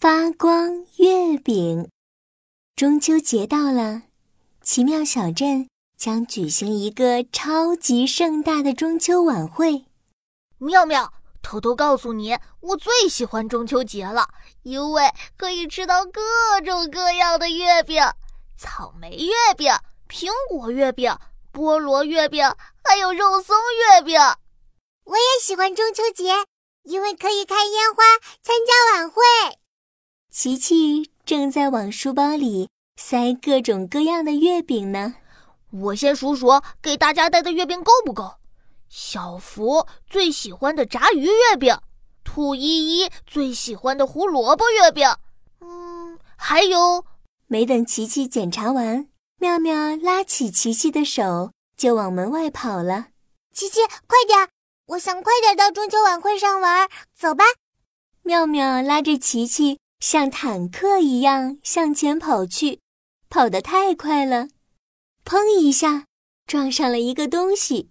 发光月饼，中秋节到了，奇妙小镇将举行一个超级盛大的中秋晚会。妙妙，偷偷告诉你，我最喜欢中秋节了，因为可以吃到各种各样的月饼：草莓月饼、苹果月饼、菠萝月饼，还有肉松月饼。我也喜欢中秋节，因为可以看烟花、参加晚会。琪琪正在往书包里塞各种各样的月饼呢。我先数数，给大家带的月饼够不够？小福最喜欢的炸鱼月饼，兔依依最喜欢的胡萝卜月饼，嗯，还有……没等琪琪检查完，妙妙拉起琪琪的手就往门外跑了。琪琪，快点！我想快点到中秋晚会上玩，走吧。妙妙拉着琪琪，像坦克一样向前跑去，跑得太快了，砰一下撞上了一个东西，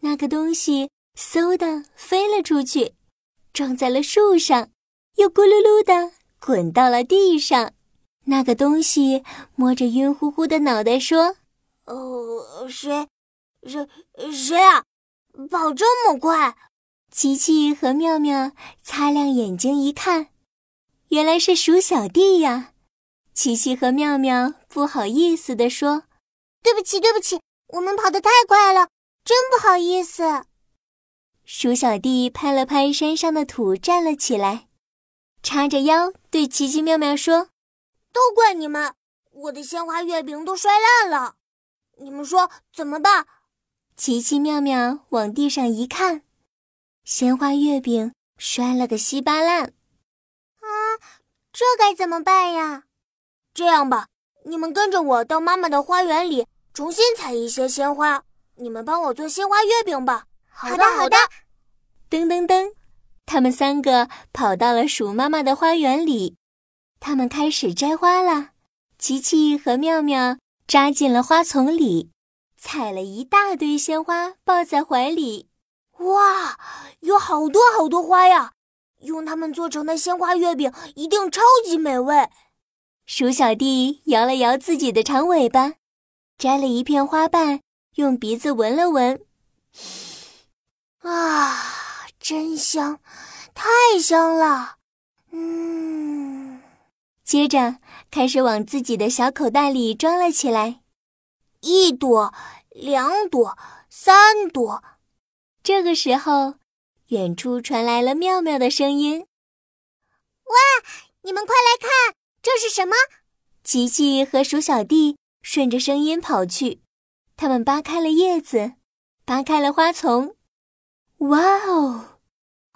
那个东西嗖的飞了出去，撞在了树上，又咕噜噜的滚到了地上。那个东西摸着晕乎乎的脑袋说：“哦，谁，谁，谁啊？”跑这么快，琪琪和妙妙擦亮眼睛一看，原来是鼠小弟呀！琪琪和妙妙不好意思地说：“对不起，对不起，我们跑得太快了，真不好意思。”鼠小弟拍了拍山上的土，站了起来，叉着腰对琪琪、妙妙说：“都怪你们，我的鲜花月饼都摔烂了，你们说怎么办？”琪琪妙妙往地上一看，鲜花月饼摔了个稀巴烂。啊，这该怎么办呀？这样吧，你们跟着我到妈妈的花园里重新采一些鲜花，你们帮我做鲜花月饼吧。好的，好的。噔噔噔，他们三个跑到了鼠妈妈的花园里，他们开始摘花了。琪琪和妙妙扎进了花丛里。采了一大堆鲜花，抱在怀里。哇，有好多好多花呀！用它们做成的鲜花月饼一定超级美味。鼠小弟摇了摇自己的长尾巴，摘了一片花瓣，用鼻子闻了闻。啊，真香，太香了！嗯，接着开始往自己的小口袋里装了起来。一朵，两朵，三朵。这个时候，远处传来了妙妙的声音：“哇，你们快来看，这是什么？”琪琪和鼠小弟顺着声音跑去，他们扒开了叶子，扒开了花丛。哇哦，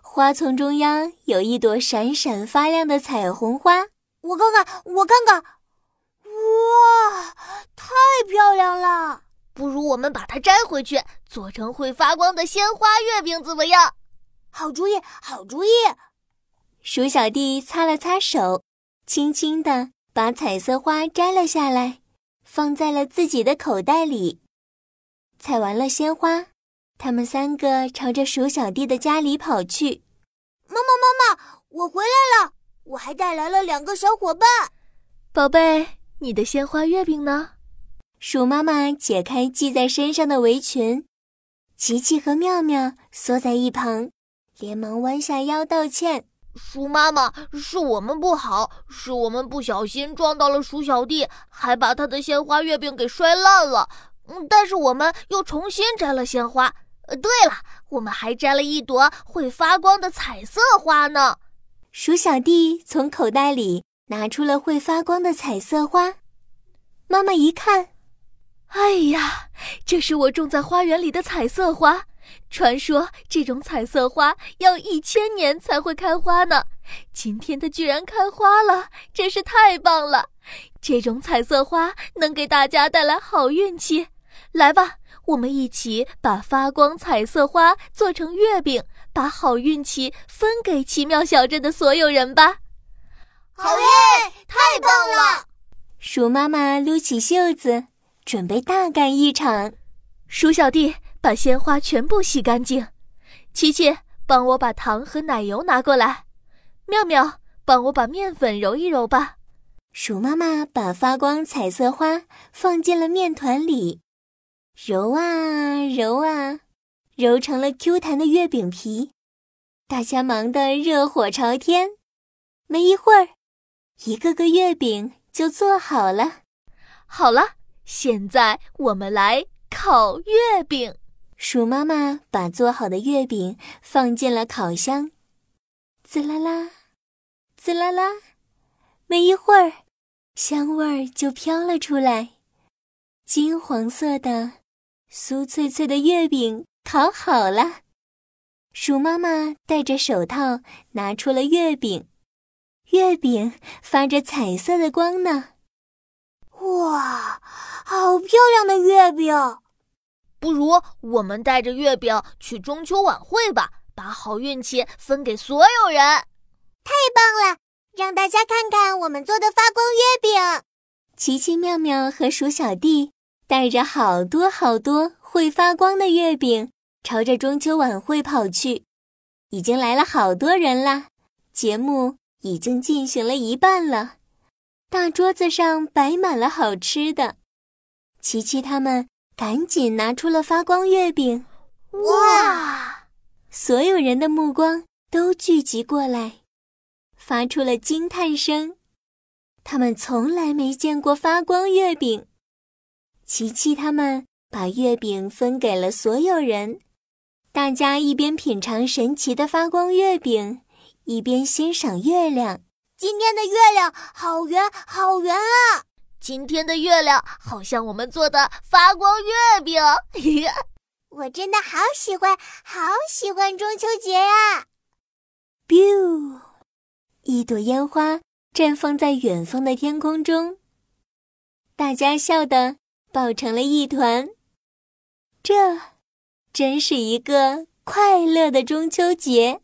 花丛中央有一朵闪闪发亮的彩虹花。我看看，我看看。哇，太漂亮了！不如我们把它摘回去，做成会发光的鲜花月饼，怎么样？好主意，好主意！鼠小弟擦了擦手，轻轻地把彩色花摘了下来，放在了自己的口袋里。采完了鲜花，他们三个朝着鼠小弟的家里跑去。妈妈，妈妈，我回来了！我还带来了两个小伙伴，宝贝。你的鲜花月饼呢？鼠妈妈解开系在身上的围裙，琪琪和妙妙缩在一旁，连忙弯下腰道歉：“鼠妈妈，是我们不好，是我们不小心撞到了鼠小弟，还把他的鲜花月饼给摔烂了。嗯，但是我们又重新摘了鲜花。呃，对了，我们还摘了一朵会发光的彩色花呢。”鼠小弟从口袋里。拿出了会发光的彩色花，妈妈一看，哎呀，这是我种在花园里的彩色花。传说这种彩色花要一千年才会开花呢，今天它居然开花了，真是太棒了！这种彩色花能给大家带来好运气。来吧，我们一起把发光彩色花做成月饼，把好运气分给奇妙小镇的所有人吧。好耶！太棒了！鼠妈妈撸起袖子，准备大干一场。鼠小弟把鲜花全部洗干净。琪琪，帮我把糖和奶油拿过来。妙妙，帮我把面粉揉一揉吧。鼠妈妈把发光彩色花放进了面团里，揉啊揉啊，揉成了 Q 弹的月饼皮。大家忙得热火朝天。没一会儿，一个个月饼就做好了。好了，现在我们来烤月饼。鼠妈妈把做好的月饼放进了烤箱，滋啦啦，滋啦啦。没一会儿，香味儿就飘了出来。金黄色的、酥脆脆的月饼烤好了。鼠妈妈戴着手套拿出了月饼，月饼发着彩色的光呢。哇，好漂亮的月饼！不如我们带着月饼去中秋晚会吧，把好运气分给所有人。太棒了，让大家看看我们做的发光月饼。奇奇妙妙和鼠小弟带着好多好多会发光的月饼，朝着中秋晚会跑去。已经来了好多人啦，节目已经进行了一半了。大桌子上摆满了好吃的，琪琪他们赶紧拿出了发光月饼。哇！所有人的目光都聚集过来，发出了惊叹声。他们从来没见过发光月饼。琪琪他们把月饼分给了所有人，大家一边品尝神奇的发光月饼，一边欣赏月亮。今天的月亮好圆，好圆啊！今天的月亮好像我们做的发光月饼。我真的好喜欢，好喜欢中秋节呀！biu，一朵烟花绽放在远方的天空中，大家笑得抱成了一团。这真是一个快乐的中秋节。